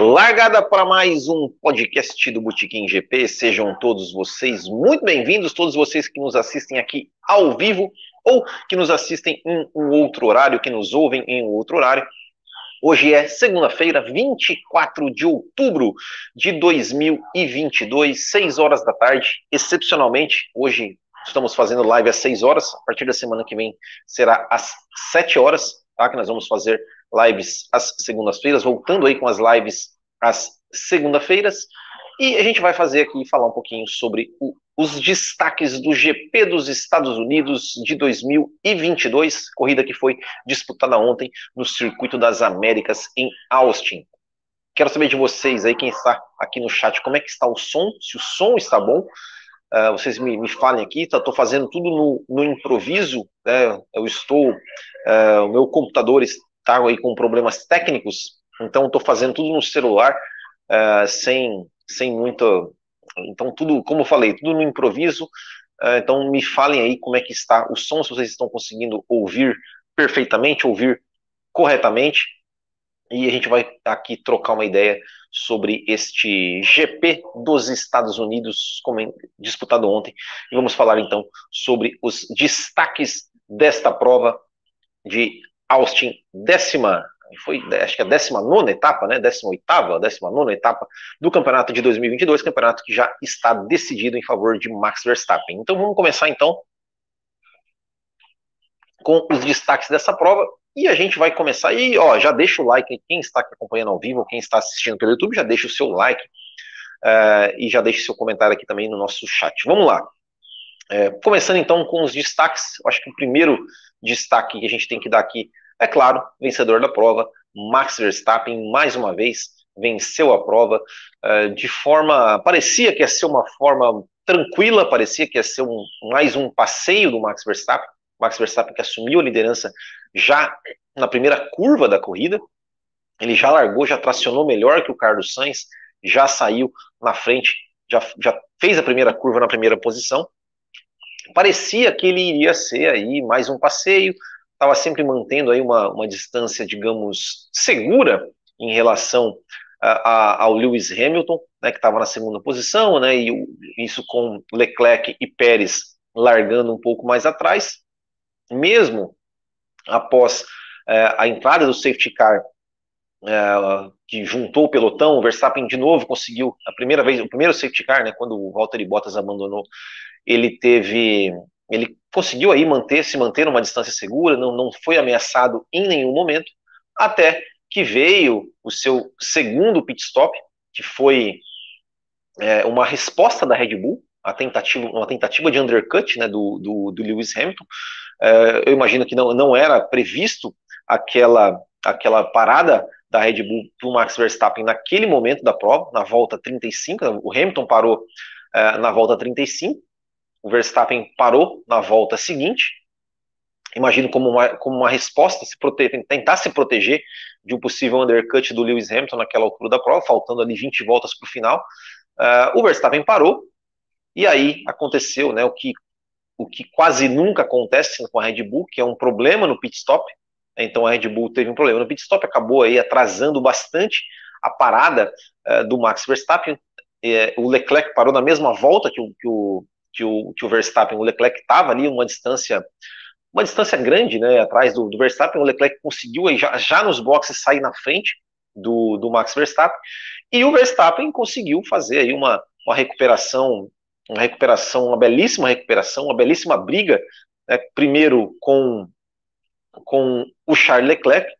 Largada para mais um podcast do Botequim GP. Sejam todos vocês muito bem-vindos, todos vocês que nos assistem aqui ao vivo ou que nos assistem em um outro horário, que nos ouvem em um outro horário. Hoje é segunda-feira, 24 de outubro de 2022, 6 horas da tarde. Excepcionalmente, hoje estamos fazendo live às 6 horas. A partir da semana que vem será às 7 horas, tá? Que nós vamos fazer lives às segundas-feiras, voltando aí com as lives às segunda-feiras. E a gente vai fazer aqui falar um pouquinho sobre o, os destaques do GP dos Estados Unidos de 2022, corrida que foi disputada ontem no Circuito das Américas em Austin. Quero saber de vocês aí, quem está aqui no chat, como é que está o som, se o som está bom. Uh, vocês me, me, falem aqui, estou tá, fazendo tudo no, no improviso, né? eu estou, uh, o meu computador está aí com problemas técnicos, então estou fazendo tudo no celular, uh, sem, sem muita. Então, tudo, como eu falei, tudo no improviso. Uh, então, me falem aí como é que está o som, se vocês estão conseguindo ouvir perfeitamente, ouvir corretamente. E a gente vai aqui trocar uma ideia sobre este GP dos Estados Unidos, disputado ontem. E vamos falar então sobre os destaques desta prova de Austin, décima, foi acho que a 19 etapa, né? 18, 19 etapa do campeonato de 2022, campeonato que já está decidido em favor de Max Verstappen. Então vamos começar então com os destaques dessa prova. E a gente vai começar. E ó, já deixa o like. Quem está acompanhando ao vivo, quem está assistindo pelo YouTube, já deixa o seu like. Uh, e já deixa o seu comentário aqui também no nosso chat. Vamos lá. É, começando então com os destaques, acho que o primeiro destaque que a gente tem que dar aqui é claro, vencedor da prova, Max Verstappen, mais uma vez, venceu a prova uh, de forma. parecia que ia ser uma forma tranquila, parecia que ia ser um, mais um passeio do Max Verstappen. Max Verstappen que assumiu a liderança já na primeira curva da corrida. Ele já largou, já tracionou melhor que o Carlos Sainz, já saiu na frente, já, já fez a primeira curva na primeira posição. Parecia que ele iria ser aí mais um passeio, estava sempre mantendo aí uma, uma distância, digamos, segura em relação a, a, ao Lewis Hamilton, né, que estava na segunda posição, né, e isso com Leclerc e Pérez largando um pouco mais atrás, mesmo após é, a entrada do safety car é, que juntou o pelotão, o Verstappen de novo conseguiu a primeira vez, o primeiro safety car, né, quando o Valtteri Bottas abandonou, ele teve ele conseguiu aí manter, se manter numa distância segura, não, não foi ameaçado em nenhum momento, até que veio o seu segundo pit stop, que foi é, uma resposta da Red Bull, a tentativa, uma tentativa de undercut né, do, do, do Lewis Hamilton. É, eu imagino que não, não era previsto aquela, aquela parada da Red Bull para o Max Verstappen naquele momento da prova, na volta 35. O Hamilton parou é, na volta 35, o Verstappen parou na volta seguinte, imagino como uma, como uma resposta, se tentar se proteger de um possível undercut do Lewis Hamilton naquela altura da prova, faltando ali 20 voltas para o final. Uh, o Verstappen parou, e aí aconteceu né, o, que, o que quase nunca acontece com a Red Bull, que é um problema no pit stop. Então a Red Bull teve um problema no pit stop, acabou aí atrasando bastante a parada uh, do Max Verstappen. Uh, o Leclerc parou na mesma volta que o, que o que o, que o Verstappen, o Leclerc estava ali uma distância uma distância grande, né, atrás do, do Verstappen, o Leclerc conseguiu aí, já, já nos boxes sair na frente do, do Max Verstappen, e o Verstappen conseguiu fazer aí uma, uma recuperação, uma recuperação, uma belíssima recuperação, uma belíssima briga, né, primeiro com, com o Charles Leclerc,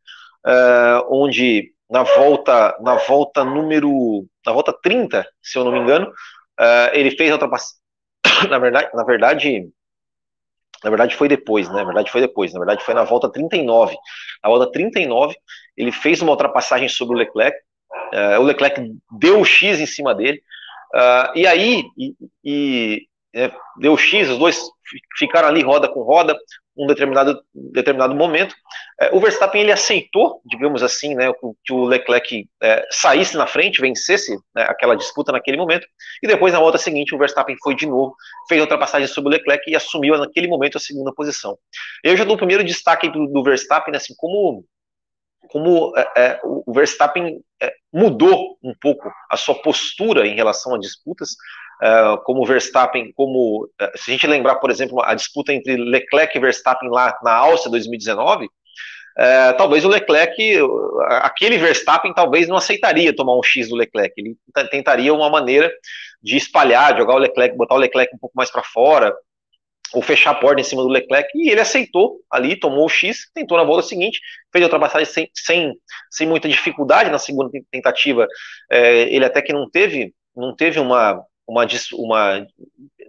uh, onde na volta, na volta número, na volta 30, se eu não me engano, uh, ele fez a ultrapassagem, na verdade, na verdade, na verdade foi depois, né? Na verdade foi depois, na verdade foi na volta 39. Na volta 39, ele fez uma ultrapassagem sobre o Leclerc, uh, o Leclerc deu o X em cima dele, uh, e aí, e, e é, deu X, os dois ficaram ali roda com roda, um determinado, determinado momento. É, o Verstappen ele aceitou, digamos assim, né, que o Leclerc é, saísse na frente, vencesse né, aquela disputa naquele momento, e depois na volta seguinte o Verstappen foi de novo, fez a ultrapassagem sobre o Leclerc e assumiu naquele momento a segunda posição. Eu já dou o primeiro destaque do, do Verstappen, assim, como como é, é, o Verstappen é, mudou um pouco a sua postura em relação a disputas, é, como Verstappen, como é, se a gente lembrar, por exemplo, a disputa entre Leclerc e Verstappen lá na Áustria 2019, é, talvez o Leclerc, aquele Verstappen talvez não aceitaria tomar um X do Leclerc, ele tentaria uma maneira de espalhar, jogar o Leclerc, botar o Leclerc um pouco mais para fora, ou fechar a porta em cima do Leclerc, e ele aceitou ali, tomou o X, tentou na volta seguinte, fez a ultrapassagem sem, sem, sem muita dificuldade na segunda tentativa, é, ele até que não teve, não teve uma, uma, uma,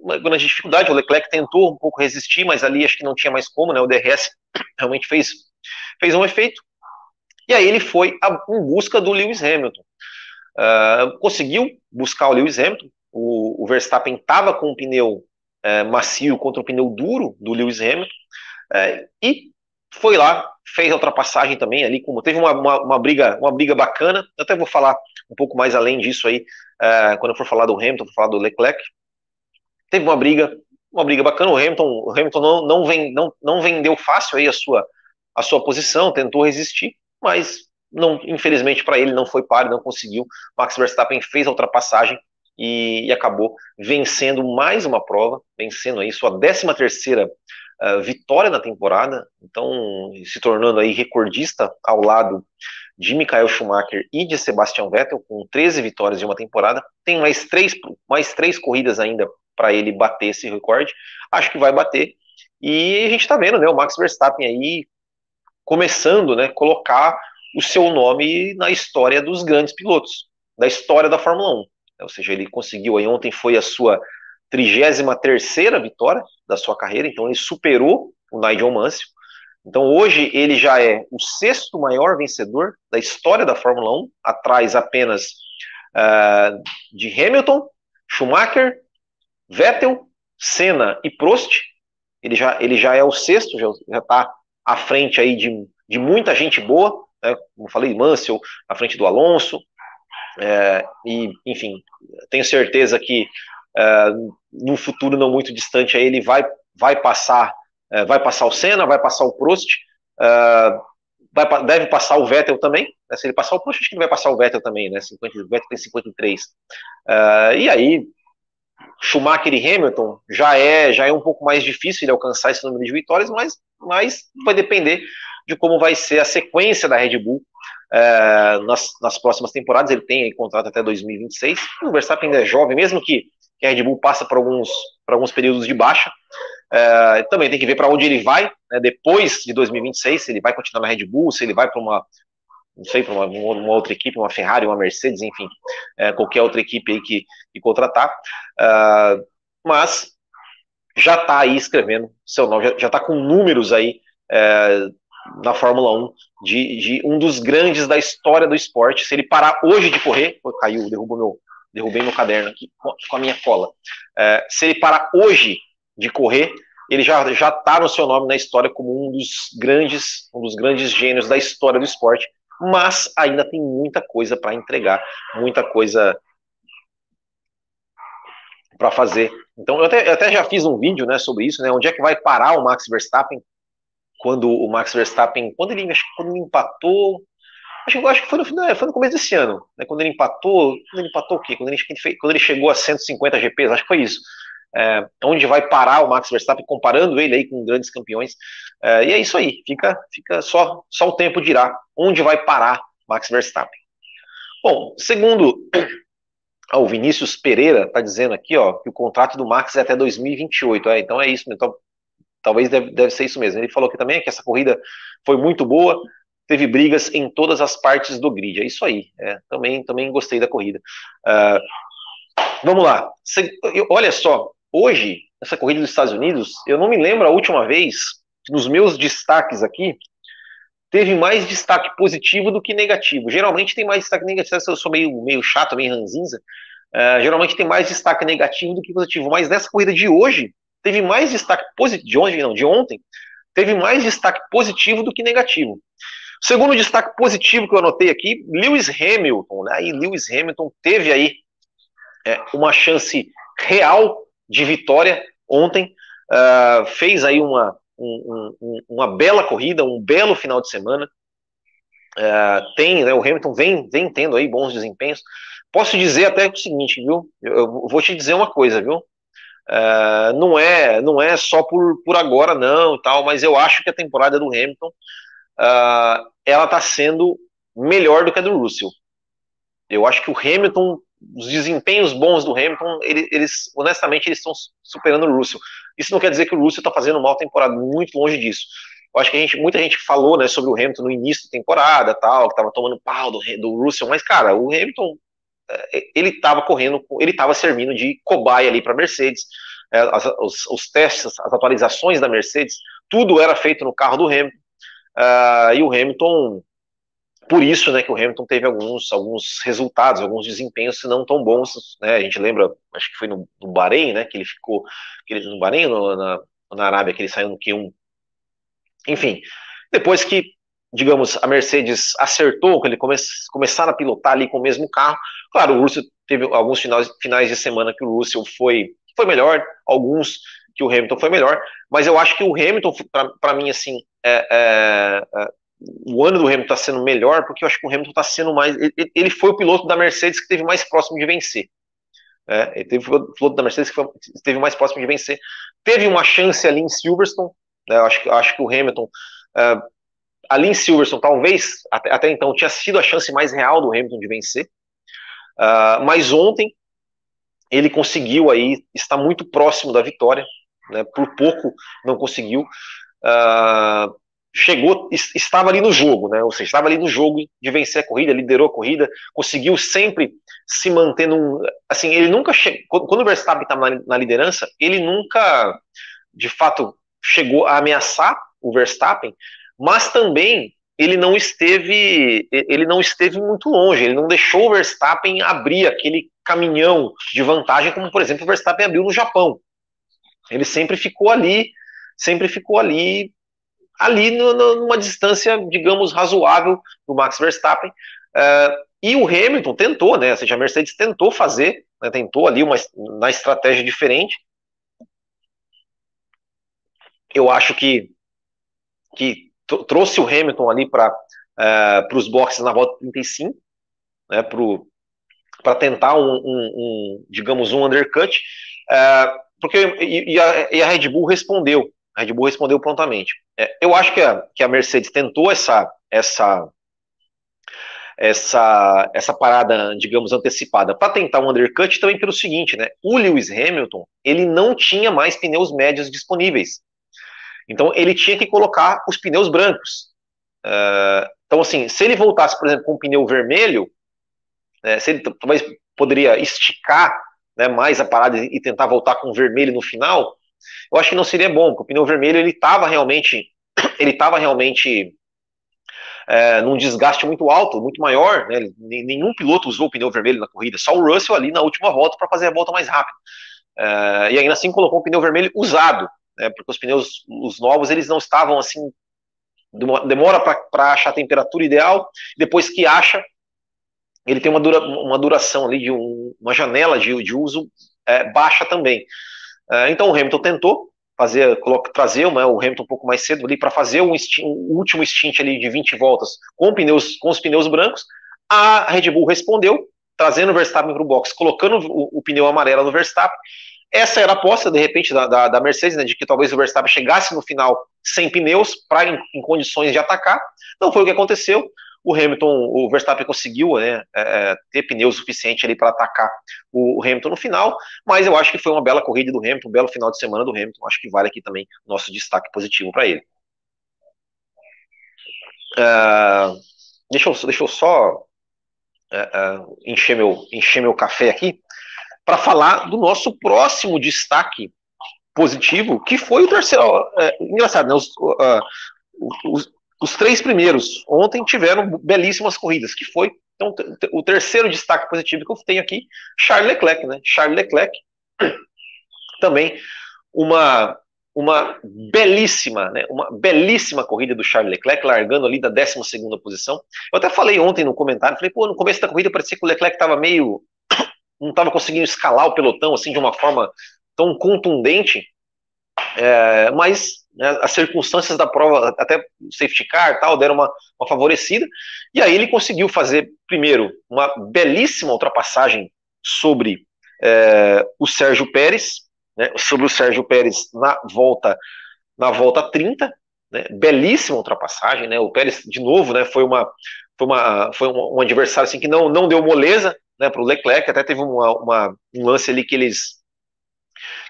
uma grande dificuldade, o Leclerc tentou um pouco resistir, mas ali acho que não tinha mais como, né, o DRS realmente fez, fez um efeito, e aí ele foi a, em busca do Lewis Hamilton, uh, conseguiu buscar o Lewis Hamilton, o, o Verstappen estava com o pneu é, macio contra o pneu duro do Lewis Hamilton. É, e foi lá, fez a ultrapassagem também ali, como teve uma, uma, uma, briga, uma briga bacana. Eu até vou falar um pouco mais além disso aí, é, quando eu for falar do Hamilton, for falar do Leclerc. Teve uma briga, uma briga bacana. O Hamilton, o Hamilton não, não, vem, não, não vendeu fácil aí a sua, a sua posição, tentou resistir, mas não, infelizmente para ele não foi páreo, não conseguiu. Max Verstappen fez a ultrapassagem e, e, acabou vencendo mais uma prova, vencendo aí sua 13 terceira uh, vitória na temporada, então se tornando aí recordista ao lado de Michael Schumacher e de Sebastian Vettel, com 13 vitórias de uma temporada, tem mais três, mais três corridas ainda para ele bater esse recorde, acho que vai bater, e a gente está vendo, né, o Max Verstappen aí começando, né, colocar o seu nome na história dos grandes pilotos, da história da Fórmula 1 ou seja, ele conseguiu aí ontem foi a sua 33ª vitória da sua carreira, então ele superou o Nigel Mansell. Então hoje ele já é o sexto maior vencedor da história da Fórmula 1, atrás apenas uh, de Hamilton, Schumacher, Vettel, Senna e Prost. Ele já, ele já é o sexto, já está à frente aí de, de muita gente boa, né? como falei, Mansell, à frente do Alonso, é, e, enfim, tenho certeza que é, no futuro não muito distante aí ele vai, vai passar é, vai passar o Senna, vai passar o Prost, é, vai, deve passar o Vettel também. Né, se ele passar o Prost, acho que ele vai passar o Vettel também, né? 50, o Vettel tem 53. É, e aí, Schumacher e Hamilton já é, já é um pouco mais difícil de alcançar esse número de vitórias, mas, mas vai depender de como vai ser a sequência da Red Bull é, nas, nas, próximas temporadas. Ele tem aí, contrato até 2026. O Verstappen ainda é jovem, mesmo que, que a Red Bull passa por alguns, por alguns períodos de baixa. É, também tem que ver para onde ele vai né, depois de 2026, se ele vai continuar na Red Bull, se ele vai para uma não sei, para uma, uma, outra equipe, uma Ferrari, uma Mercedes, enfim, é, qualquer outra equipe aí que, que contratar. Uh, mas já está aí escrevendo seu nome, já está com números aí é, na Fórmula 1 de, de, um dos grandes da história do esporte. Se ele parar hoje de correr, caiu, derrubou meu, derrubei meu caderno aqui com a minha cola. É, se ele parar hoje de correr, ele já já está no seu nome na história como um dos grandes, um dos grandes gênios da história do esporte. Mas ainda tem muita coisa para entregar, muita coisa para fazer. Então eu até, eu até já fiz um vídeo, né, sobre isso, né, onde é que vai parar o Max Verstappen quando o Max Verstappen, quando ele, quando ele empatou, acho, acho que foi no, final, foi no começo desse ano, né, quando ele empatou, quando ele empatou o quê? Quando ele, quando ele chegou a 150 GPs, acho que foi isso. É, onde vai parar o Max Verstappen, comparando ele aí com grandes campeões. É, e é isso aí, fica, fica só, só o tempo dirá onde vai parar Max Verstappen. Bom, segundo o Vinícius Pereira está dizendo aqui, ó, que o contrato do Max é até 2028. É, então é isso, então Talvez deve, deve ser isso mesmo. Ele falou que também que essa corrida foi muito boa, teve brigas em todas as partes do grid. É isso aí. É, também, também gostei da corrida. Uh, vamos lá. Cê, olha só, hoje, essa corrida dos Estados Unidos, eu não me lembro a última vez, nos meus destaques aqui, teve mais destaque positivo do que negativo. Geralmente tem mais destaque negativo. Eu sou meio, meio chato, meio ranzinza. Uh, geralmente tem mais destaque negativo do que positivo. Mas nessa corrida de hoje, teve mais destaque positivo, de ontem, não, de ontem, teve mais destaque positivo do que negativo. Segundo destaque positivo que eu anotei aqui, Lewis Hamilton, né? E Lewis Hamilton teve aí é, uma chance real de vitória ontem, uh, fez aí uma, um, um, uma bela corrida, um belo final de semana, é, tem, né, o Hamilton vem, vem tendo aí bons desempenhos. Posso dizer até o seguinte, viu? Eu, eu vou te dizer uma coisa, viu? É, não é não é só por, por agora não e tal, mas eu acho que a temporada do Hamilton uh, ela está sendo melhor do que a do Russell. Eu acho que o Hamilton, os desempenhos bons do Hamilton, ele, eles honestamente eles estão superando o Russell. Isso não quer dizer que o Russell está fazendo uma temporada, muito longe disso. Eu acho que gente, muita gente falou né, sobre o Hamilton no início da temporada, tal, que estava tomando pau do, do Russell, mas cara, o Hamilton é, ele estava correndo, ele estava servindo de cobaia ali para a Mercedes. É, as, os, os, testes, as atualizações da Mercedes, tudo era feito no carro do Hamilton. Uh, e o Hamilton, por isso, né, que o Hamilton teve alguns, alguns resultados, alguns desempenhos não tão bons, né, a gente lembra, acho que foi no, no Bahrein, né, que ele ficou, que ele, no Bahrein, no, na, na Arábia, que ele saiu no Q1. Enfim, depois que digamos, a Mercedes acertou, que ele come, começaram a pilotar ali com o mesmo carro. Claro, o Russell teve alguns finais, finais de semana que o Russell foi, foi melhor, alguns que o Hamilton foi melhor, mas eu acho que o Hamilton, para mim, assim, é, é, é, o ano do Hamilton está sendo melhor, porque eu acho que o Hamilton está sendo mais. Ele, ele, foi o piloto da Mercedes que esteve mais próximo de vencer. É, ele teve o piloto da Mercedes que foi, esteve mais próximo de vencer. Teve uma chance ali em Silverstone, né, eu acho, eu acho que o Hamilton é, ali em Silverstone, talvez, até, até, então, tinha sido a chance mais real do Hamilton de vencer. Uh, mas ontem ele conseguiu aí estar muito próximo da vitória, né, por pouco não conseguiu. Uh, chegou, estava ali no jogo, né, ou seja, estava ali no jogo de vencer a corrida, liderou a corrida, conseguiu sempre se manter num. Assim, ele nunca chegou. Quando o Verstappen estava na, na liderança, ele nunca, de fato, chegou a ameaçar o Verstappen, mas também ele não esteve ele não esteve muito longe, ele não deixou o Verstappen abrir aquele caminhão de vantagem como por exemplo o Verstappen abriu no Japão. Ele sempre ficou ali, sempre ficou ali ali no, no, numa distância, digamos, razoável do Max Verstappen. Uh, e o Hamilton tentou, né? Ou seja, a Mercedes tentou fazer, né, tentou ali uma na estratégia diferente. Eu acho que que trouxe o Hamilton ali para uh, os boxes na volta 35, né, para tentar um, um, um, digamos, um undercut, uh, porque e, e, a, e, a, Red Bull respondeu, a Red Bull respondeu prontamente. É, eu acho que a, que a Mercedes tentou essa, essa, essa, essa parada, digamos, antecipada para tentar um undercut também pelo seguinte, né? O Lewis Hamilton ele não tinha mais pneus médios disponíveis. Então ele tinha que colocar os pneus brancos. Uh, então, assim, se ele voltasse, por exemplo, com um pneu vermelho, né, se ele talvez poderia esticar né, mais a parada e tentar voltar com vermelho no final, eu acho que não seria bom, porque o pneu vermelho ele estava realmente, ele estava realmente é, num desgaste muito alto, muito maior. Né, nenhum piloto usou o pneu vermelho na corrida, só o Russell ali na última volta para fazer a volta mais rápida. É, e ainda assim colocou um pneu vermelho usado né, porque os pneus, os novos, eles não estavam assim, demora para achar a temperatura ideal, depois que acha, ele tem uma, dura, uma duração ali, de um, uma janela de, de uso é, baixa também. É, então o Hamilton tentou fazer, trazer uma, o Hamilton um pouco mais cedo ali para fazer um, um, último stint ali de 20 voltas com, pneus, com os pneus brancos, a Red Bull respondeu, trazendo o Verstappen para o box, colocando o, o pneu amarelo no Verstappen, essa era a aposta, de repente, da, da, da Mercedes, né, de que talvez o Verstappen chegasse no final sem pneus, para em, em, condições de atacar. Não foi o que aconteceu. O Hamilton, o Verstappen conseguiu né, é, é ter pneus suficiente ali para atacar o, o, Hamilton no final, mas eu acho que foi uma bela corrida do Hamilton, um belo final de semana do Hamilton. Acho que vale aqui também nosso destaque positivo para ele. Uh, deixa, eu, deixa eu só uh, uh, encher, meu, encher meu café aqui para falar do nosso próximo destaque positivo, que foi o terceiro. É, engraçado, né? Os, uh, os, os, três primeiros ontem tiveram belíssimas corridas, que foi então, o terceiro destaque positivo que eu tenho aqui, Charles Leclerc, né? Charles Leclerc também uma uma belíssima, né, uma belíssima corrida do Charles Leclerc, largando ali da 12 posição. Eu até falei ontem no comentário, falei, pô, no começo da corrida parecia que o Leclerc estava meio não estava conseguindo escalar o pelotão assim de uma forma tão contundente. É, mas né, as circunstâncias da prova, até safety car tal, deram uma, uma favorecida. E aí ele conseguiu fazer, primeiro, uma belíssima ultrapassagem sobre é, o Sérgio Pérez, né, sobre o Sérgio Pérez na volta na volta 30, né, belíssima ultrapassagem, né, o Pérez de novo, né, foi uma foi uma foi um, um adversário assim que não não deu moleza, né, para o Leclerc, até teve uma, uma, um lance ali que eles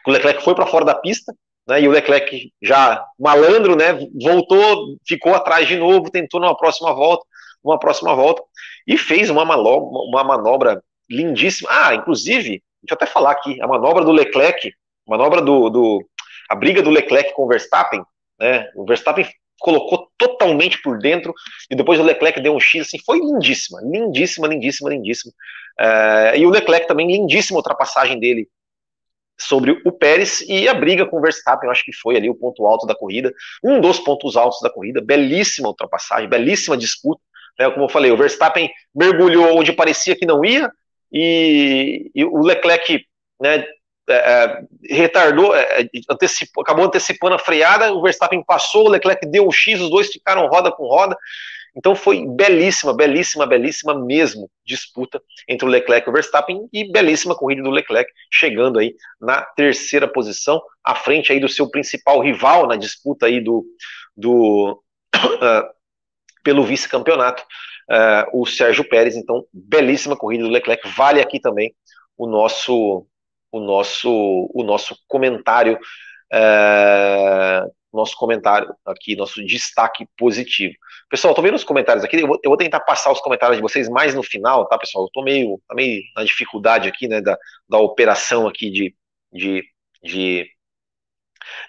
que o Leclerc foi para fora da pista, né, e o Leclerc já malandro, né, voltou, ficou atrás de novo, tentou numa próxima volta, uma próxima volta e fez uma manobra, uma manobra lindíssima. Ah, inclusive, deixa eu até falar aqui, a manobra do Leclerc, manobra do, do a briga do Leclerc com o Verstappen, né? O Verstappen colocou totalmente por dentro e depois o Leclerc deu um X, assim, foi lindíssima, lindíssima, lindíssima, lindíssima. É, e o Leclerc também, lindíssima ultrapassagem dele sobre o Pérez e a briga com o Verstappen, eu acho que foi ali o ponto alto da corrida, um dos pontos altos da corrida, belíssima ultrapassagem, belíssima disputa, né, como eu falei, o Verstappen mergulhou onde parecia que não ia, e, e o Leclerc né, é, é, retardou, é, antecipou, acabou antecipando a freada, o Verstappen passou, o Leclerc deu um X, os dois ficaram roda com roda. Então foi belíssima, belíssima, belíssima mesmo disputa entre o Leclerc e o Verstappen e belíssima corrida do Leclerc, chegando aí na terceira posição, à frente aí do seu principal rival na disputa aí do, do uh, pelo vice-campeonato, uh, o Sérgio Pérez. Então, belíssima corrida do Leclerc, vale aqui também o nosso o nosso, o nosso comentário, é, nosso comentário aqui, nosso destaque positivo. Pessoal, tô vendo os comentários aqui, eu vou, eu vou, tentar passar os comentários de vocês mais no final, tá, pessoal? Eu tô meio, tá meio na dificuldade aqui, né, da, da operação aqui de, de, de,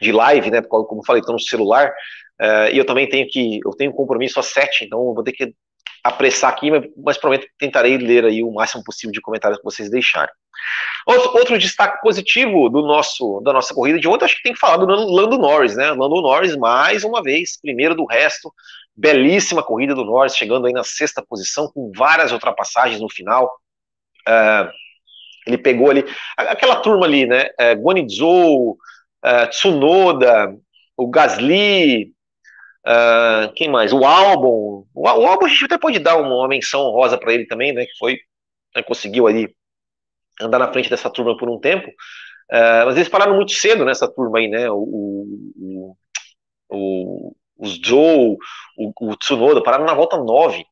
de live, né, como eu falei, tô no celular, é, e eu também tenho que, eu tenho um compromisso às sete, então eu vou ter que apressar aqui, mas, prometo tentarei ler aí o máximo possível de comentários que vocês deixarem. Outro, outro, destaque positivo do nosso da nossa corrida de ontem, acho que tem que falar do Lando Norris, né? Lando Norris, mais uma vez, primeiro do resto, belíssima corrida do Norris, chegando aí na sexta posição, com várias ultrapassagens no final. Uh, ele pegou ali, aquela turma ali, né? Uh, Guanizou, uh, Tsunoda, o Gasly, Uh, quem mais? O álbum. O, o, álbum a gente até pode dar uma, menção rosa para ele também, né? Que foi. Né, conseguiu ali andar na frente dessa turma por um tempo. Uh, mas eles pararam muito cedo nessa turma aí, né? O, o, o, os Joe, o, o Tsunoda, pararam na volta 9.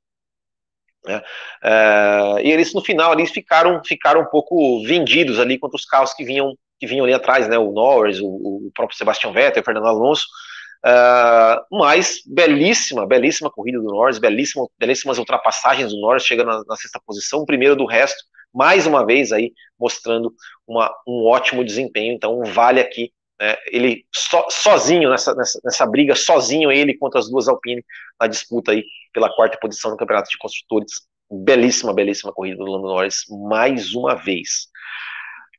Né? Uh, e eles no final eles ficaram, ficaram um pouco vendidos ali contra os carros que vinham, que vinham ali atrás, né? O Norris, o, o próprio Sebastian Vettel, o Fernando Alonso. Uh, mas belíssima, belíssima corrida do Norris, belíssima, belíssimas ultrapassagens do Norris, chega na, na, sexta posição, primeiro do resto, mais uma vez aí mostrando uma, um ótimo desempenho. Então vale aqui né, ele so, sozinho nessa, nessa, nessa, briga, sozinho ele contra as duas Alpine na disputa aí pela quarta posição no campeonato de construtores. Belíssima, belíssima corrida do Lando Norris mais uma vez.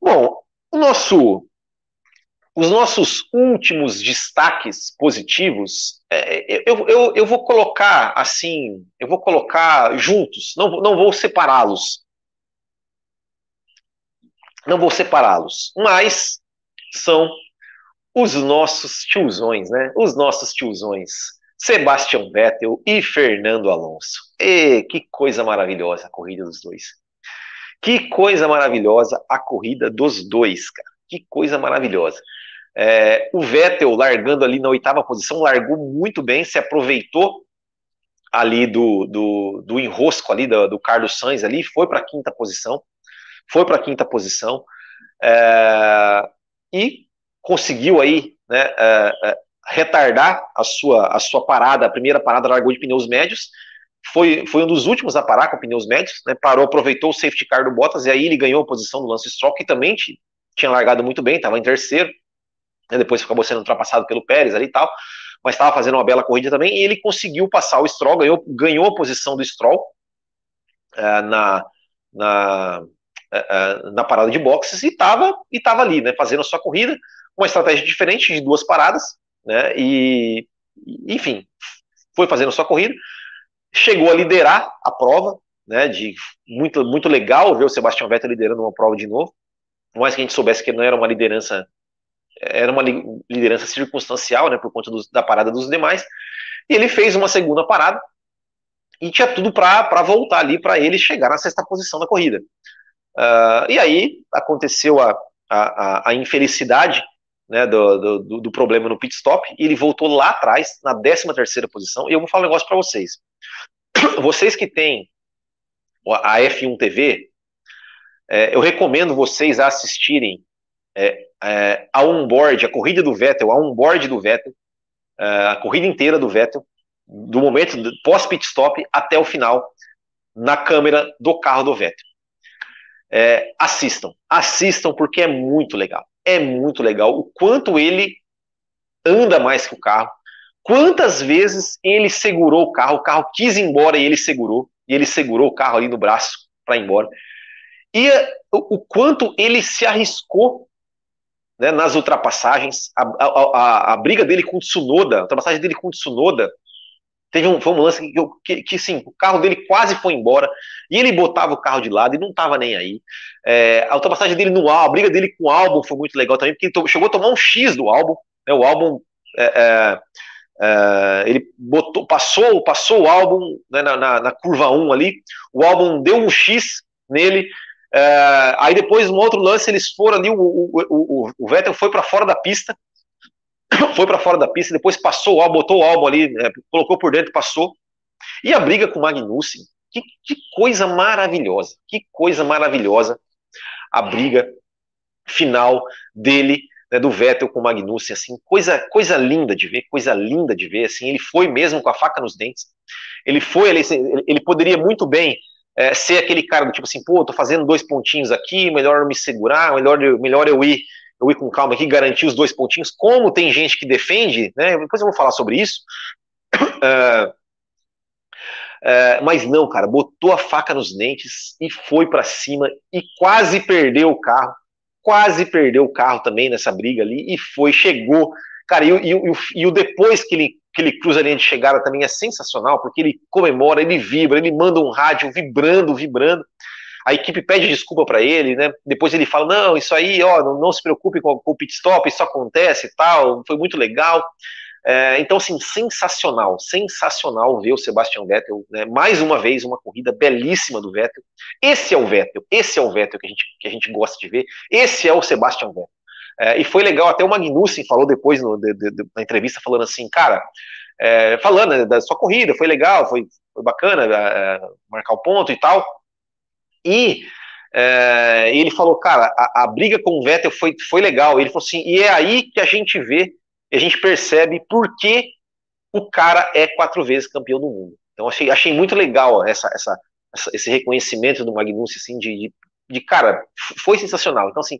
Bom, o nosso os nossos últimos destaques positivos, é, é, eu, eu, eu vou colocar assim, eu vou colocar juntos, não, não vou separá-los. Não vou separá-los, mas são os nossos tiozões, né? Os nossos tiozões. Sebastian Vettel e Fernando Alonso. E que coisa maravilhosa a corrida dos dois. Que coisa maravilhosa a corrida dos dois, cara. Que coisa maravilhosa. É, o Vettel largando ali na oitava posição, largou muito bem, se aproveitou ali do, do, do enrosco ali do, do Carlos Sainz ali, foi para a quinta posição, foi para a quinta posição é, e conseguiu aí né, é, é, retardar a sua, a sua parada, a primeira parada largou de pneus médios, foi, foi um dos últimos a parar com pneus médios, né, parou, aproveitou o safety car do Bottas e aí ele ganhou a posição do Lance Stroll, que também tinha largado muito bem, estava em terceiro, né, depois acabou sendo ultrapassado pelo Pérez ali e tal, mas estava fazendo uma bela corrida também, e ele conseguiu passar o Stroll, ganhou, ganhou a posição do Stroll uh, na, na, uh, na parada de boxes e estava e tava ali, né, fazendo a sua corrida, uma estratégia diferente de duas paradas, né, e enfim, foi fazendo a sua corrida, chegou a liderar a prova, né, de muito, muito legal ver o Sebastian Vettel liderando uma prova de novo, por mais que a gente soubesse que não era uma liderança era uma liderança circunstancial, né, por conta do, da parada dos demais, e ele fez uma segunda parada, e tinha tudo para voltar ali, para ele chegar na sexta posição da corrida. Uh, e aí aconteceu a, a, a infelicidade né, do, do, do, problema no pit stop, e ele voltou lá atrás, na 13 terceira posição, e eu vou falar um negócio para vocês. Vocês que têm a F1 TV, é, eu recomendo vocês a assistirem é, é, a onboard, a corrida do Vettel, a onboard do Vettel, é, a corrida inteira do Vettel, do momento pós-pit stop até o final, na câmera do carro do Vettel. É, assistam, assistam porque é muito legal. É muito legal o quanto ele anda mais que o carro, quantas vezes ele segurou o carro, o carro quis ir embora e ele segurou, e ele segurou o carro ali no braço para ir embora. E o, o, quanto ele se arriscou né, nas ultrapassagens, a, a, a, a, briga dele com o Tsunoda, a ultrapassagem dele com o Tsunoda, Teve um, foi um lance que, que, que, sim, o carro dele quase foi embora e ele botava o carro de lado e não estava nem aí. É, a ultrapassagem dele no álbum, a briga dele com o álbum foi muito legal também, porque ele chegou a tomar um X do álbum. Né, o álbum, é, é, é ele botou, passou, passou o álbum né, na, na, na, curva 1 ali, o álbum deu um X nele. É, aí depois, um outro lance, eles foram ali, o, o, o, o Vettel foi para fora da pista, foi para fora da pista, depois passou o álbum, botou o álbum ali, é, colocou por dentro, passou. E a briga com o Magnussen, que, que coisa maravilhosa, que coisa maravilhosa a briga final dele, né, do Vettel com o Magnussen, assim, coisa, coisa linda de ver, coisa linda de ver, assim, ele foi mesmo com a faca nos dentes, ele foi, ele, ele poderia muito bem é, ser aquele cara do tipo assim, pô, tô fazendo dois pontinhos aqui, melhor eu me segurar, melhor, melhor eu ir eu ir com calma aqui, garantir os dois pontinhos, como tem gente que defende, né? Depois eu vou falar sobre isso. Uh, uh, mas não, cara, botou a faca nos dentes e foi para cima e quase perdeu o carro, quase perdeu o carro também nessa briga ali e foi, chegou, cara, e, e, e, e o depois que ele, que ele cruza a linha de chegada também é sensacional, porque ele comemora, ele vibra, ele manda um rádio vibrando, vibrando, a equipe pede desculpa para ele, né? Depois ele fala: não, isso aí, ó, não, não se preocupe com, com, o pit stop, isso acontece e tal, foi muito legal. É, então, assim, sensacional, sensacional ver o Sebastian Vettel, né? mais uma vez, uma corrida belíssima do Vettel. Esse é o Vettel, esse é o Vettel que a gente, que a gente gosta de ver, esse é o Sebastian Vettel. É, e foi legal, até o Magnussen falou depois no, de, de, na entrevista, falando assim, cara, é, falando né, da sua corrida, foi legal, foi, foi bacana é, marcar o ponto e tal, e é, ele falou, cara, a, a, briga com o Vettel foi, foi legal. Ele falou assim, e é aí que a gente vê, a gente percebe por que o cara é quatro vezes campeão do mundo. Então achei, achei muito legal essa, essa, essa esse reconhecimento do Magnussen, assim, de, de, de, cara, foi sensacional. Então, assim,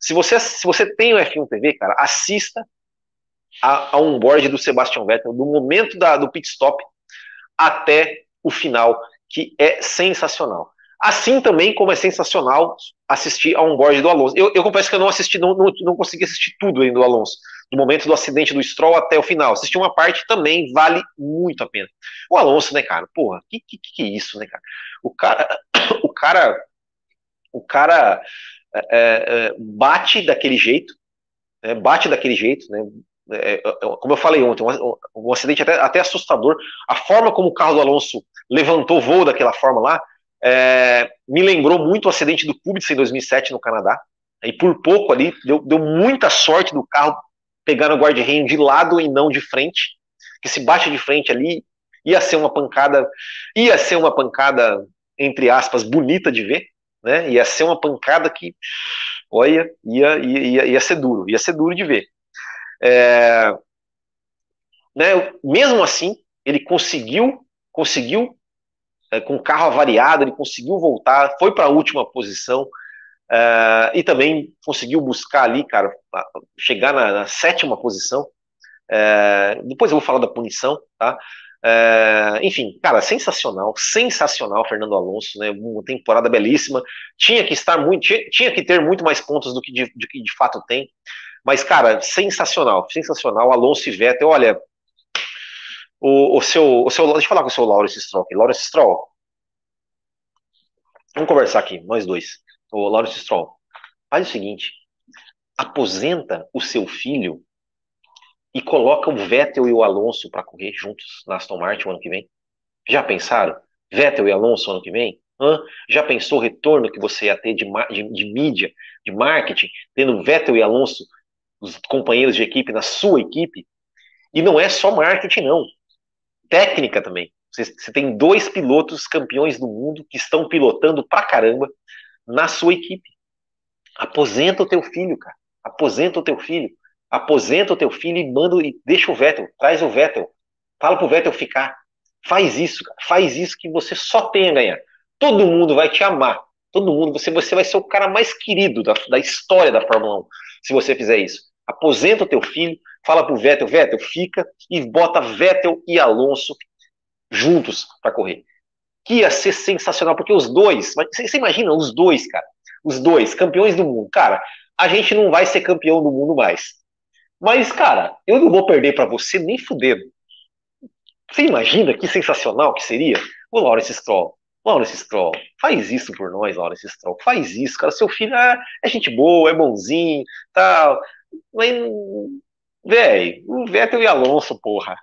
se você, se você tem o F1 TV, cara, assista a, a onboard do Sebastian Vettel, do momento da, do pit stop até o final, que é sensacional. Assim também como é sensacional assistir a um board do Alonso. Eu, eu confesso que eu não assisti, não, não, não consegui assistir tudo ainda do Alonso, do momento do acidente do Stroll até o final. Assistir uma parte também vale muito a pena. O Alonso, né, cara? Porra, que que, que é isso, né, cara? O cara, o cara, o cara é, é, bate daquele jeito, né, bate daquele jeito, né? É, é como eu falei ontem, um, um acidente até, até assustador. A forma como o carro do Alonso levantou voo daquela forma lá, é, me lembrou muito o acidente do Kubica em 2007 no Canadá. E por pouco ali, deu, deu muita sorte do carro pegar no guarda-reio de lado e não de frente. Que se bate de frente ali, ia ser uma pancada, ia ser uma pancada, entre aspas, bonita de ver, né? Ia ser uma pancada que, olha, ia, ia, ia ser duro, ia ser duro de ver. É, né, mesmo assim, ele conseguiu, conseguiu é, com o carro avariado, ele conseguiu voltar, foi para a última posição uh, e também conseguiu buscar ali, cara, chegar na, na sétima posição. Uh, depois eu vou falar da punição, tá? Uh, enfim, cara, sensacional, sensacional Fernando Alonso, né? Uma temporada belíssima. Tinha que estar muito, tinha, tinha que ter muito mais pontos do que de, de, de fato tem. Mas, cara, sensacional, sensacional. Alonso e Vettel, olha, o, o, seu, o seu. Deixa eu falar com o seu Lawrence Stroll aqui. Lawrence Stroll. Vamos conversar aqui, nós dois. O Lawrence Stroll. Faz o seguinte. aposenta o seu filho e coloca o Vettel e o Alonso para correr juntos na Aston Martin o ano que vem? Já pensaram? Vettel e Alonso ano que vem? Hã? Já pensou o retorno que você ia ter de, de, de mídia, de marketing, tendo Vettel e Alonso, os companheiros de equipe, na sua equipe? E não é só marketing, não. Técnica também. Você, você tem dois pilotos campeões do mundo que estão pilotando pra caramba na sua equipe. Aposenta o teu filho, cara. Aposenta o teu filho. Aposenta o teu filho e manda e deixa o Vettel. Traz o Vettel. Fala pro Vettel ficar. Faz isso. Faz isso que você só tem a ganhar. Todo mundo vai te amar. Todo mundo, você, você vai ser o cara mais querido da, da história da Fórmula 1, se você fizer isso. Aposenta o teu filho, fala pro Vettel, Vettel, fica e bota Vettel e Alonso juntos para correr. Que ia ser sensacional, porque os dois, você imagina os dois, cara, os dois, campeões do mundo. Cara, a gente não vai ser campeão do mundo mais. Mas, cara, eu não vou perder para você nem fudendo. Você imagina que sensacional que seria o Lawrence Stroll? Lawrence Stroll, faz isso por nós, Lawrence Stroll, faz isso, cara. Seu filho é, é gente boa, é bonzinho, tal. Mas, velho, o Vettel e Alonso, porra.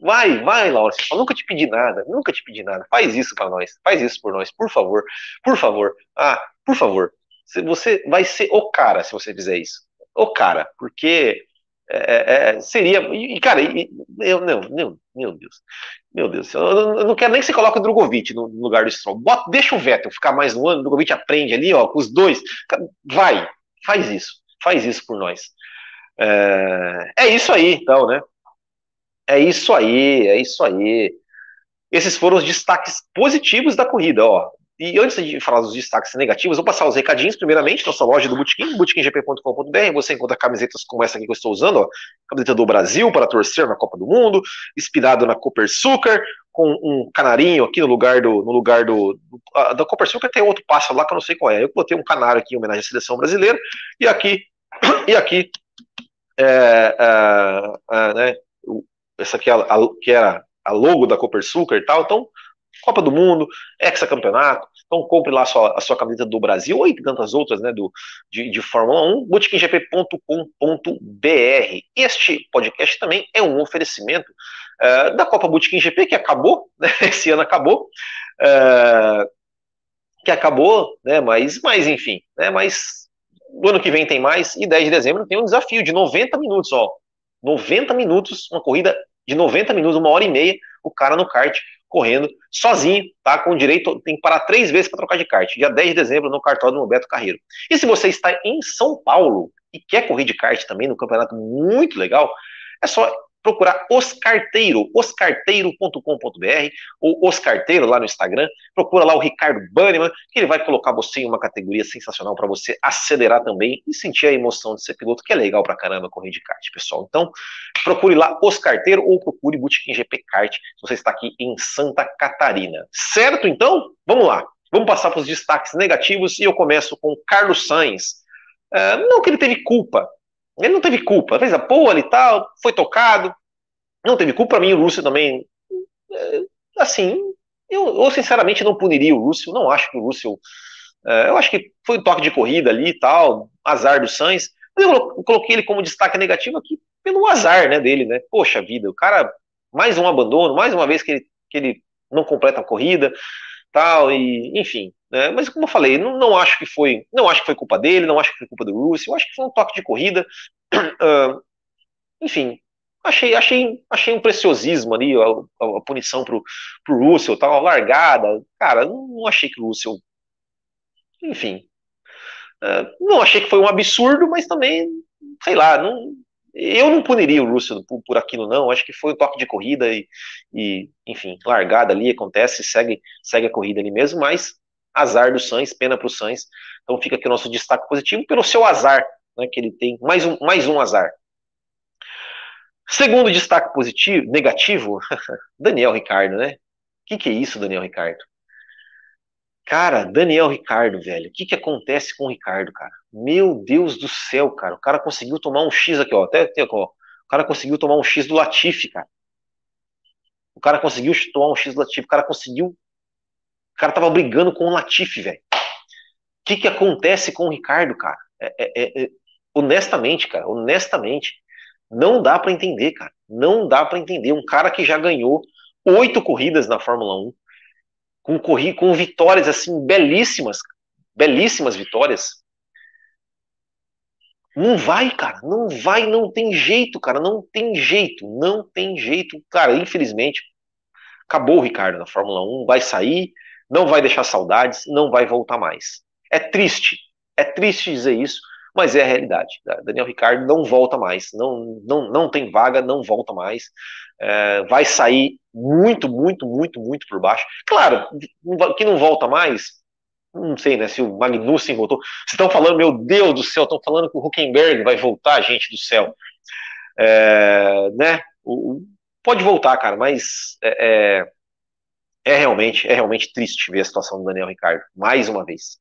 Vai, vai, Lawrence, eu nunca te pedi nada, nunca te pedi nada. Faz isso para nós, faz isso por nós, por favor, por favor. Ah, por favor. Você vai ser o cara se você fizer isso. O cara, porque é, é, é, seria. E, cara, e, eu, não, meu Deus. Meu Deus. Eu, eu não quero nem que você coloque o Drogovic no, no lugar do Stroll. Bota, deixa o Vettel ficar mais no ano, o Drogovic aprende ali, ó, com os dois. Vai, faz isso. Faz isso por nós. É, é isso aí, então, né? É isso aí, é isso aí. Esses foram os destaques positivos da corrida, ó. E antes de falar dos destaques negativos, vou passar os recadinhos. Primeiramente, nossa loja do Bootkin, bootkinGP.com.br. Você encontra camisetas como essa aqui que eu estou usando, ó. Camiseta do Brasil para torcer na Copa do Mundo, inspirado na Cooper Sucker, com um canarinho aqui no lugar do. No lugar do, do da Cooper Sucker tem outro pássaro lá que eu não sei qual é. Eu botei um canário aqui em homenagem à seleção brasileira. E aqui, e aqui, é, é, é, né, essa aqui é a, que era a logo da Cooper Sucker e tal. Então, Copa do Mundo, hexacampeonato. Então compre lá a sua, a sua camiseta do Brasil ou e tantas outras, né, do, de, de Fórmula 1, bootkinggp.com.br. Este podcast também é um oferecimento uh, da Copa Bootkin GP, que acabou, né, esse ano acabou, uh, que acabou, né, mas, mas enfim, né, mas no ano que vem tem mais, e 10 de dezembro tem um desafio de 90 minutos, ó, 90 minutos, uma corrida de 90 minutos, uma hora e meia, o cara no kart correndo sozinho, tá? Com direito, tem que parar três vezes para trocar de kart. Dia 10 de dezembro no cartódromo Beto Carreiro. E se você está em São Paulo e quer correr de kart também, no campeonato muito legal, é só procurar Os Carteiro, oscarteiro.com.br ou Os Carteiro lá no Instagram. Procura lá o Ricardo Banneman, que ele vai colocar você em uma categoria sensacional para você acelerar também e sentir a emoção de ser piloto, que é legal pra caramba correr de kart, pessoal. Então, procure lá Os Carteiro ou procure Bootkin GP Kart, se você está aqui em Santa Catarina. Certo, então? Vamos lá. Vamos passar para os destaques negativos e eu começo com Carlos Sainz. Uh, não que ele teve culpa ele não teve culpa, fez a pole e tal, foi tocado, não teve culpa. Para mim, o Russell também, é, assim, eu, eu, sinceramente não puniria o Russell, não acho que o Russell, é, eu acho que foi um toque de corrida ali e tal, azar do Sainz, mas eu coloquei ele como destaque negativo aqui pelo azar, né, dele, né, poxa vida, o cara, mais um abandono, mais uma vez que ele, que ele não completa a corrida, tal, e enfim, né? Mas como eu falei, não, não, acho que foi, não acho que foi culpa dele, não acho que foi culpa do Russell, acho que foi um toque de corrida. Uh, enfim, achei, achei, achei um preciosismo ali, a, a, a punição pro, pro Russell, tal, largada. Cara, não, não achei que o Russell. Enfim. Uh, não achei que foi um absurdo, mas também, sei lá, não, eu não puniria o Russell por, por, aquilo, não. Acho que foi um toque de corrida e, e, enfim, largada ali, acontece, segue, segue a corrida ali mesmo, mas azar do Sainz, pena para o Sainz. Então fica aqui o nosso destaque positivo pelo seu azar, né, que ele tem, mais um, mais um azar. Segundo destaque positivo, negativo, Daniel Ricardo, né? O que, que é isso, Daniel Ricardo? Cara, Daniel Ricardo, velho, o que, que acontece com o Ricardo, cara? Meu Deus do céu, cara, o cara conseguiu tomar um X aqui, ó, até, até ó, o cara conseguiu tomar um X do Latifi, cara. O cara conseguiu tomar um X do Latifi, o cara conseguiu o cara tava brigando com o Latifi, velho. O que que acontece com o Ricardo, cara? É, é, é, honestamente, cara, honestamente, não dá para entender, cara. Não dá para entender. Um cara que já ganhou oito corridas na Fórmula 1, com, com vitórias assim belíssimas, belíssimas vitórias. Não vai, cara, não vai, não tem jeito, cara, não tem jeito, não tem jeito. Cara, infelizmente, acabou o Ricardo na Fórmula 1, vai sair, não vai deixar saudades, não vai voltar mais. É triste, é triste dizer isso, mas é a realidade. Daniel Ricardo não volta mais, não, não, não tem vaga, não volta mais. É, vai sair muito, muito, muito, muito por baixo. Claro, que não volta mais, não sei, né, se o Magnussen voltou. Vocês estão falando, meu Deus do céu, estão falando que o Huckenberg vai voltar, gente do céu. É, né, o, pode voltar, cara, mas é, é, é, realmente, é realmente triste ver a situação do Daniel Ricardo, mais uma vez.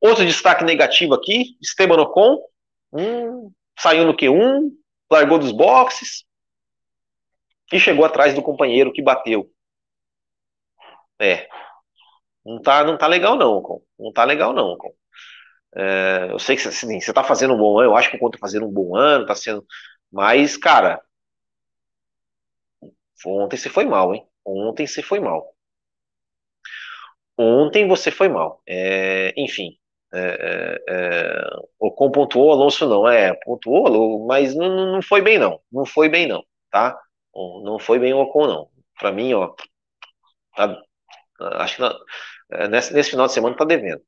Outro destaque negativo aqui, Esteban Ocon, hum, saiu no Q1, largou dos boxes e chegou atrás do companheiro que bateu. É, não tá, não tá legal não, Ocon. Não tá legal não, Ocon. É, eu sei que assim, você tá fazendo um bom ano, eu acho que o Ocon tá fazendo um bom ano, tá sendo... Mas, cara, ontem você foi mal, hein? Ontem você foi mal. Ontem você foi mal. É, enfim, é, é, é, Ocon pontuou, Alonso não. É, pontuou, mas não, não foi bem não. Não foi bem não, tá? Não foi bem o Ocon não. Para mim, ó, tá, acho que não, é, nesse, nesse final de semana tá devendo.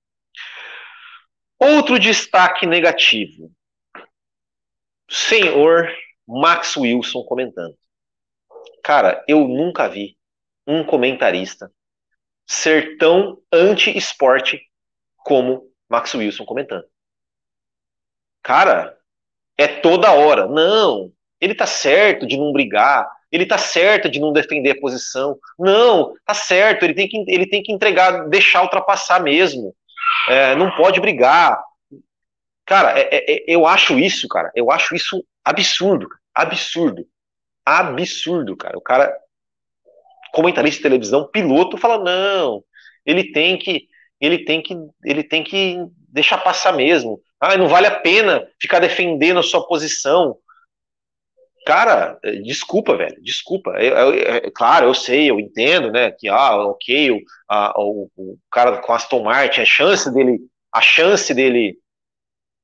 Outro destaque negativo. Senhor Max Wilson comentando. Cara, eu nunca vi um comentarista ser tão anti-esporte como Max Wilson comentando. Cara, é toda hora. Não, ele tá certo de não brigar, ele tá certo de não defender a posição. Não, tá certo, ele tem que, ele tem que entregar, deixar ultrapassar mesmo. É, não pode brigar. Cara, é, é, é eu acho isso, cara, eu acho isso absurdo, absurdo, absurdo, cara. O cara, comentarista de televisão, piloto, fala, não, ele tem que, ele tem que, ele tem que deixar passar mesmo. Ah, não vale a pena ficar defendendo a sua posição. Cara, eh, desculpa, velho, desculpa. Eu, eu, eu, é, claro, eu sei, eu entendo, né, que, ah, ok, o, a, o, o cara com Aston Martin, a chance dele, a chance dele,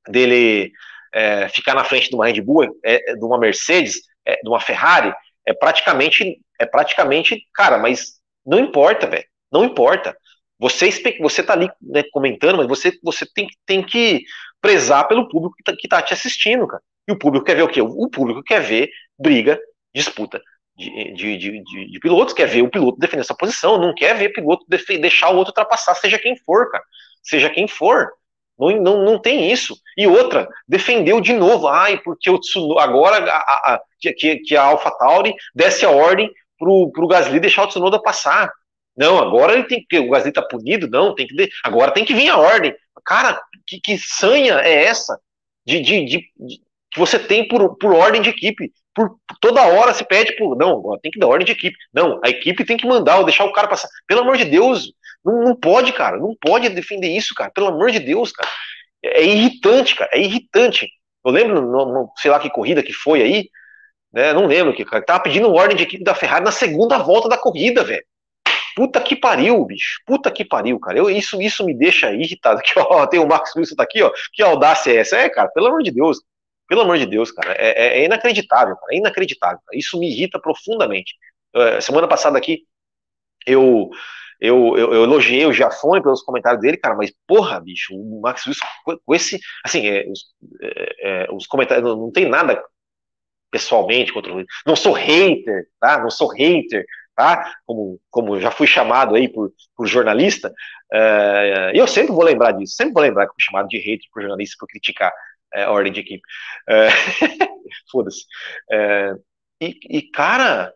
dele é, ficar na frente de uma Red Bull, é, é, de uma Mercedes, é, de uma Ferrari, é praticamente, é praticamente, cara, mas não importa, velho, não importa. Você, você tá ali né, comentando, mas você, você tem, tem que prezar pelo público que tá, que tá te assistindo, cara. E o público quer ver o quê? O público quer ver briga, disputa de, de, de, de, pilotos, quer ver o piloto defender essa posição, não quer ver o piloto deixar o outro ultrapassar, seja quem for, cara. Seja quem for. Não, não, não tem isso. E outra, defendeu de novo. Ai, porque o Tsunoda, agora a, a, que, que a AlphaTauri desce a ordem pro, pro Gasly deixar o Tsunoda passar. Não, agora ele tem que. O Gasly tá punido? Não, tem que. Agora tem que vir a ordem. Cara, que, que sanha é essa de, de, de que você tem por, por ordem de equipe? Por, toda hora se pede por. Não, tem que dar ordem de equipe. Não, a equipe tem que mandar ou deixar o cara passar. Pelo amor de Deus, não, não pode, cara. Não pode defender isso, cara. Pelo amor de Deus, cara. É, é irritante, cara. É irritante. Eu lembro, no, no, sei lá que corrida que foi aí, né? Não lembro que cara tava pedindo ordem de equipe da Ferrari na segunda volta da corrida, velho. Puta que pariu, bicho. Puta que pariu, cara. Eu, isso, isso me deixa irritado. Que, ó, tem o Marcos Wilson tá aqui, ó. Que audácia é essa? É, cara, pelo amor de Deus. Pelo amor de Deus, cara. É, é, é inacreditável, cara. É inacreditável. Isso me irrita profundamente. Uh, semana passada aqui, eu, eu, eu, eu, elogiei o Jafone pelos comentários dele, cara, mas porra, bicho, o Max Wilson com esse. Assim, é, os, é, é os comentários. Não, não tem nada pessoalmente contra o. Não sou hater, tá? Não sou hater tá? Como, como já fui chamado aí por, por jornalista, uh, eu sempre vou lembrar disso, sempre vou lembrar que fui chamado de hater por jornalista por criticar uh, a ordem de equipe. Uh, Foda-se. E, e, cara,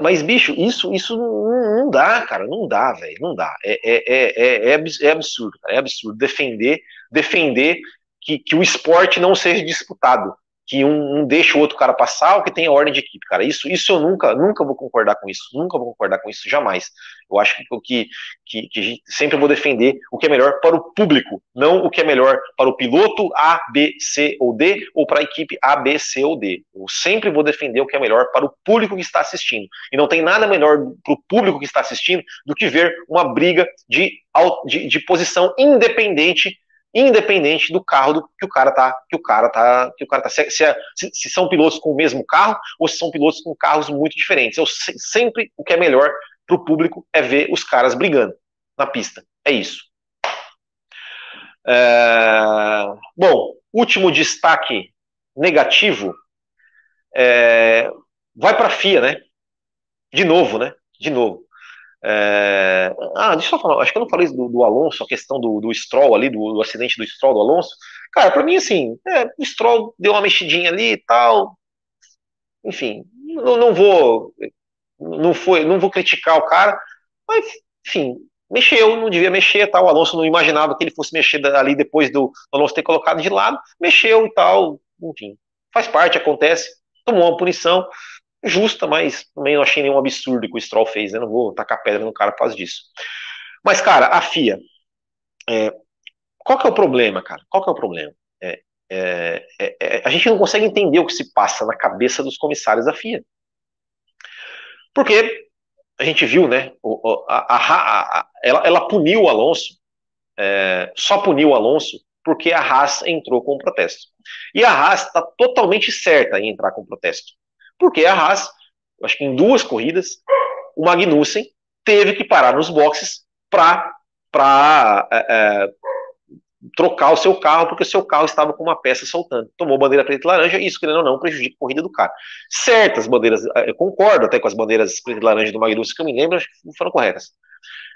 mas, bicho, isso, isso não, não dá, cara, não dá, velho, não dá. É, é, é, é, absurdo, cara, é absurdo defender, defender que, que o esporte não seja disputado, que um, um, deixa o outro cara passar ou que tenha ordem de equipe, cara. Isso, isso eu nunca, nunca vou concordar com isso. Nunca vou concordar com isso, jamais. Eu acho que, que, que, que sempre vou defender o que é melhor para o público, não o que é melhor para o piloto A, B, C ou D, ou para a equipe A, B, C ou D. Eu sempre vou defender o que é melhor para o público que está assistindo. E não tem nada melhor para o público que está assistindo do que ver uma briga de, de, de posição independente independente do carro do, que o cara tá, que o cara tá, que o cara tá, se, se, se, são pilotos com o mesmo carro ou se são pilotos com carros muito diferentes. Eu sempre o que é melhor para o público é ver os caras brigando na pista. É isso. É, bom, último destaque negativo é, vai para a FIA, né? De novo, né? De novo. É... Ah, deixa eu falar, acho que eu não falei do, do Alonso, a questão do, do Stroll ali, do, do, acidente do Stroll do Alonso. Cara, para mim, assim, é, o Stroll deu uma mexidinha ali e tal. Enfim, não, não vou. Não, foi, não vou criticar o cara, mas, enfim, mexeu, não devia mexer tal. O Alonso não imaginava que ele fosse mexer ali depois do Alonso ter colocado de lado, mexeu e tal. Enfim, faz parte, acontece. Tomou uma punição justa, mas também não achei nenhum absurdo que o Stroll fez, né? Não vou tacar pedra no cara por causa disso. Mas, cara, a FIA, é, qual que é o problema, cara? Qual que é o problema? É, é, é, é, a gente não consegue entender o que se passa na cabeça dos comissários da FIA. Porque a gente viu, né? A, a, a, ela, ela, puniu o Alonso, é, só puniu o Alonso porque a Haas entrou com o protesto. E a Haas está totalmente certa em entrar com o protesto. Porque a Haas, acho que em duas corridas, o Magnussen teve que parar nos boxes para é, é, trocar o seu carro, porque o seu carro estava com uma peça soltando. Tomou bandeira preta e laranja, e isso, querendo ou não, prejudica a corrida do carro. Certas bandeiras, é, eu concordo até com as bandeiras preta e laranja do Magnussen, que eu me lembro, foram corretas.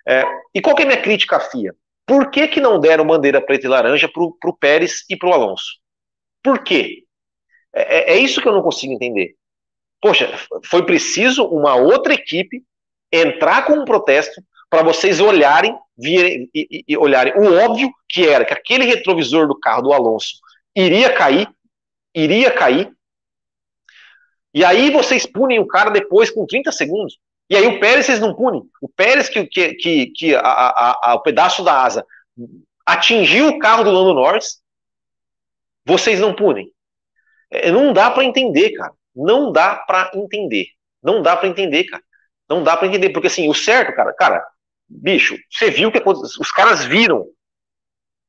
É, e qual que é a minha crítica à FIA? Por que, que não deram bandeira preta e laranja para o Pérez e para o Alonso? Por quê? É, é, é isso que eu não consigo entender. Poxa, foi preciso uma outra equipe entrar com um protesto para vocês olharem, virem, e, e, olharem o óbvio que era que aquele retrovisor do carro do Alonso iria cair, iria cair. E aí vocês punem o cara depois com 30 segundos. E aí o Pérez vocês não punem. O Pérez que, que, que, que a, a, a, o pedaço da asa atingiu o carro do Lando Norris, vocês não punem. É, não dá para entender, cara. Não dá para entender. Não dá para entender, cara. Não dá para entender, porque assim, o certo, cara, cara, bicho, você viu que os caras viram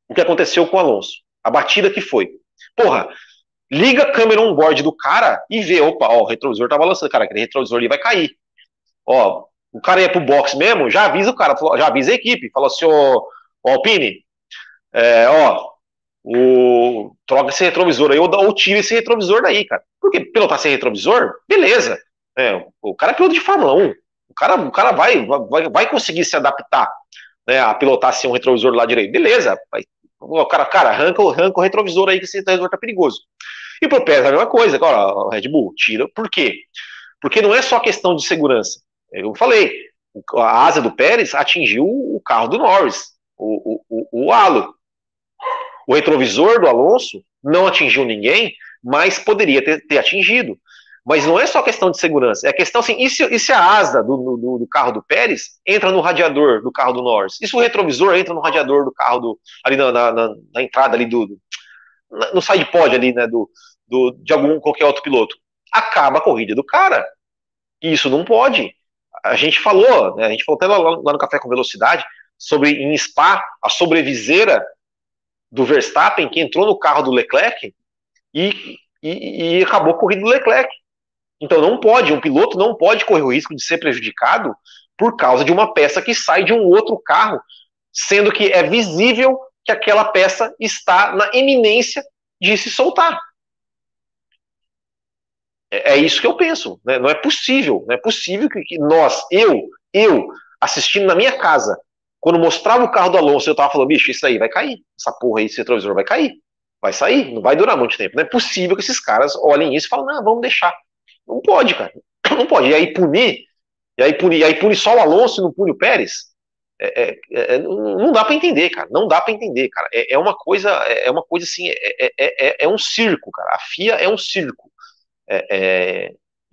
o que aconteceu com o Alonso, a batida que foi. Porra, liga a câmera on board do cara e vê, opa, ó, o retrovisor tá balançando, cara, aquele retrovisor ali vai cair. Ó, o cara ia pro box mesmo, já avisa o cara, já avisa a equipe, falou assim, ô, ô Alpine, é, ó, o, troca esse retrovisor aí, ou, ou tira esse retrovisor daí, cara. Porque pilotar sem retrovisor, beleza. É, o cara é piloto de Fórmula 1. O cara, o cara vai, vai, vai conseguir se adaptar né, a pilotar sem um retrovisor lá direito. Beleza. Vai, o cara, cara arranca, arranca o retrovisor aí que esse retrovisor tá perigoso. E pro Pérez a mesma coisa. Agora, o Red Bull, tira. Por quê? Porque não é só questão de segurança. Eu falei, a asa do Pérez atingiu o carro do Norris, o, o, o, o halo. O retrovisor do Alonso não atingiu ninguém, mas poderia ter, ter atingido. Mas não é só questão de segurança, é questão assim, e se, e se a asa do, do, do, carro do Pérez entra no radiador do carro do Norris? E se o retrovisor entra no radiador do carro do, ali na, na, na, na entrada ali do, no side pod ali, né, do, do, de algum qualquer outro piloto? Acaba a corrida do cara. E isso não pode. A gente falou, né, a gente falou até lá, lá no Café com Velocidade, sobre em Spa, a sobreviseira do Verstappen, que entrou no carro do Leclerc e, e, e acabou a corrida do Leclerc. Então não pode, um piloto não pode correr o risco de ser prejudicado por causa de uma peça que sai de um outro carro, sendo que é visível que aquela peça está na eminência de se soltar. É, é isso que eu penso. Né? Não é possível. Não é possível que, que nós, eu, eu, assistindo na minha casa, quando mostrava o carro do Alonso, eu tava falando, bicho, isso aí vai cair. Essa porra aí, esse retrovisor vai cair. Vai sair, não vai durar muito tempo. Não é possível que esses caras olhem isso e falem, não, vamos deixar. Não pode, cara. Não pode. E aí punir, e aí punir, e aí punir só o Alonso e não pune o Pérez. É, é, é não dá para entender, cara. Não dá para entender, cara. É, é, uma coisa, é uma coisa assim, é, um circo, cara. A FIA é um circo.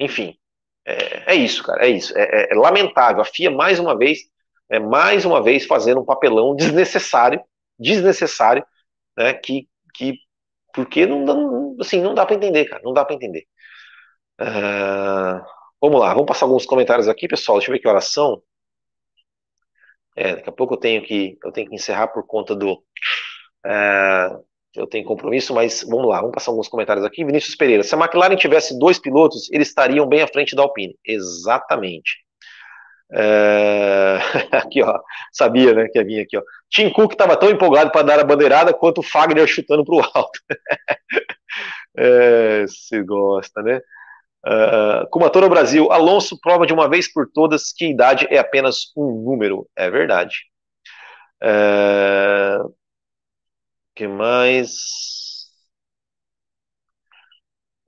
enfim, é, isso, cara. É isso. É, lamentável. A FIA mais uma vez, mais uma vez fazendo um papelão desnecessário, desnecessário, né? Que, que porque não, não assim, não dá para entender, cara. Não dá para entender. Uh, vamos lá, vamos passar alguns comentários aqui, pessoal. Deixa eu ver que horas são. É, daqui a pouco eu tenho que eu tenho que encerrar por conta do uh, eu tenho compromisso, mas vamos lá, vamos passar alguns comentários aqui. Vinícius Pereira, se a McLaren tivesse dois pilotos, eles estariam bem à frente da Alpine. Exatamente. É... aqui, ó, sabia, né, que ia vir aqui, ó. Tim Cook estava tão empolgado para dar a bandeirada quanto o Fagner chutando para o alto. é, se gosta, né? Uh, Kumatora Brasil, Alonso prova de uma vez por todas que idade é apenas um número. É verdade. Uh, que mais?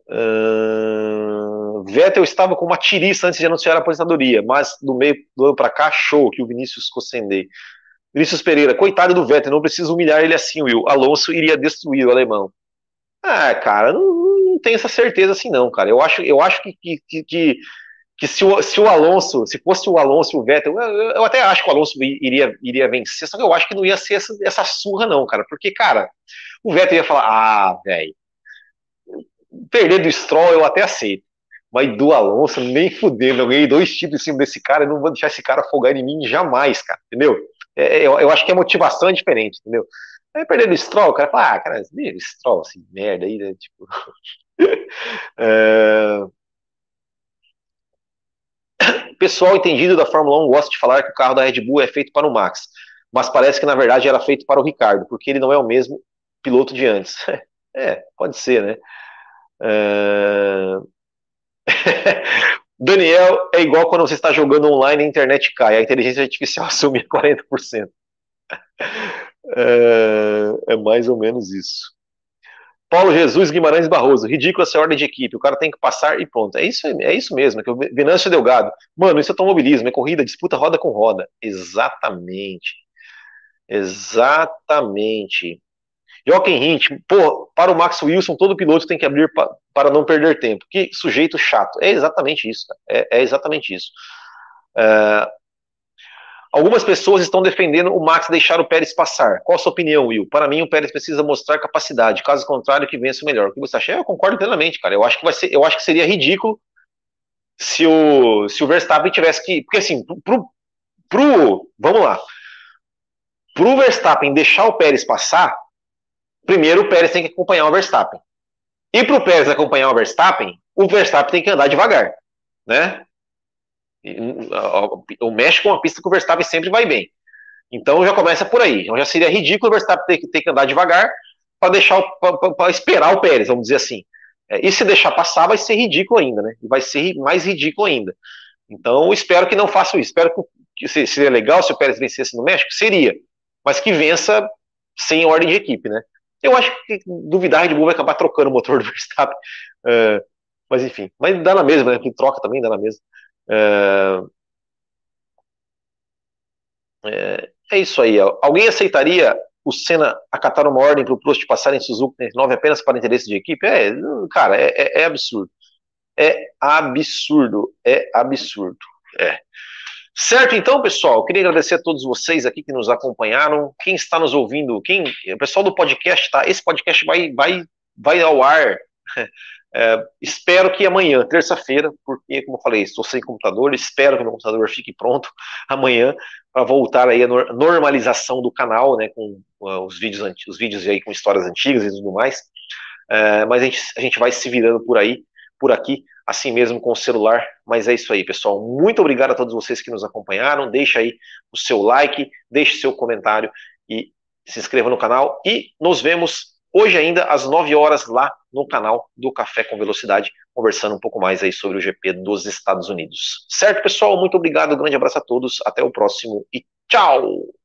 Uh, Vettel estava com uma tiriça antes de anunciar a aposentadoria, mas do meio do ano para cá, show que o Vinícius Cossendei. Vinícius Pereira, coitado do Vettel, não precisa humilhar ele assim, Will. Alonso iria destruir o alemão. Ah, cara, não, não tenho essa certeza assim, não, cara. Eu acho, eu acho que, que, que, que se, o, se o Alonso, se fosse o Alonso e o Vettel, eu, eu, até acho que o Alonso iria, iria vencer, só que eu acho que não ia ser essa, essa surra, não, cara. Porque, cara, o Vettel ia falar, ah, velho, perder do Stroll eu até aceito. Mas do Alonso, nem fudendo, eu ganhei dois títulos em cima desse cara, eu não vou deixar esse cara folgar em mim jamais, cara, entendeu? É, é eu, eu acho que a motivação é diferente, entendeu? Aí perdendo o Stroll, o cara fala, ah, cara, Stroll, assim, merda aí, né? Tipo. é... Pessoal entendido da Fórmula 1 gosta de falar que o carro da Red Bull é feito para o Max, mas parece que na verdade era feito para o Ricardo, porque ele não é o mesmo piloto de antes. É, pode ser, né? É... Daniel, é igual quando você está jogando online e a internet cai, a inteligência artificial assume 40%. É, é mais ou menos isso. Paulo Jesus Guimarães Barroso, ridícula essa ordem de equipe, o cara tem que passar e pronto. É isso, é isso mesmo, é que o Venâncio Delgado. Mano, isso é automobilismo, é corrida, disputa roda com roda. Exatamente. Exatamente. Joaquim Hint, pô, para o Max Wilson, todo piloto tem que abrir pa, para não perder tempo. Que sujeito chato. É exatamente isso, é, é, exatamente isso. É, Algumas pessoas estão defendendo o Max deixar o Pérez passar. Qual a sua opinião, Will? Para mim, o Pérez precisa mostrar capacidade. Caso contrário, que vença o melhor. O que você acha? Eu concordo plenamente, cara. Eu acho que vai ser, eu acho que seria ridículo se o, se o Verstappen tivesse que. Porque assim, pro, pro. Vamos lá. Pro Verstappen deixar o Pérez passar, primeiro o Pérez tem que acompanhar o Verstappen. E pro Pérez acompanhar o Verstappen, o Verstappen tem que andar devagar, né? O México é uma pista que o Verstappen sempre vai bem. Então já começa por aí. Então já seria ridículo o Verstappen ter, ter que andar devagar para deixar para esperar o Pérez, vamos dizer assim. É, e se deixar passar, vai ser ridículo ainda, né? E vai ser mais ridículo ainda. Então espero que não façam isso. Espero que, que seria legal se o Pérez vencesse no México, seria, mas que vença sem ordem de equipe, né? Eu acho que duvidar Red Bull vai acabar trocando o motor do Verstappen. Uh, mas enfim, mas dá na mesma, né? Que troca também dá na mesma. É, é, é isso aí. Alguém aceitaria o Senna acatar uma ordem para o Prost passar em Suzuki 9 apenas para interesse de equipe? É, cara, é, é, é, absurdo. É absurdo. É absurdo. É. Certo, então, pessoal, queria agradecer a todos vocês aqui que nos acompanharam. Quem está nos ouvindo, quem, o pessoal do podcast, tá? Esse podcast vai, vai, vai ao ar é, espero que amanhã, terça-feira, porque, como eu falei, estou sem computador, espero que meu computador fique pronto amanhã para voltar aí a normalização do canal, né, com uh, os vídeos os vídeos aí com histórias antigas e tudo mais. É, mas a gente, a gente vai se virando por aí, por aqui, assim mesmo com o celular. Mas é isso aí, pessoal. Muito obrigado a todos vocês que nos acompanharam. Deixa aí o seu like, deixe seu comentário e se inscreva no canal. E nos vemos hoje ainda às 9 horas lá no canal do Café com Velocidade, conversando um pouco mais aí sobre o GP dos Estados Unidos. Certo, pessoal? Muito obrigado, grande abraço a todos, até o próximo e tchau!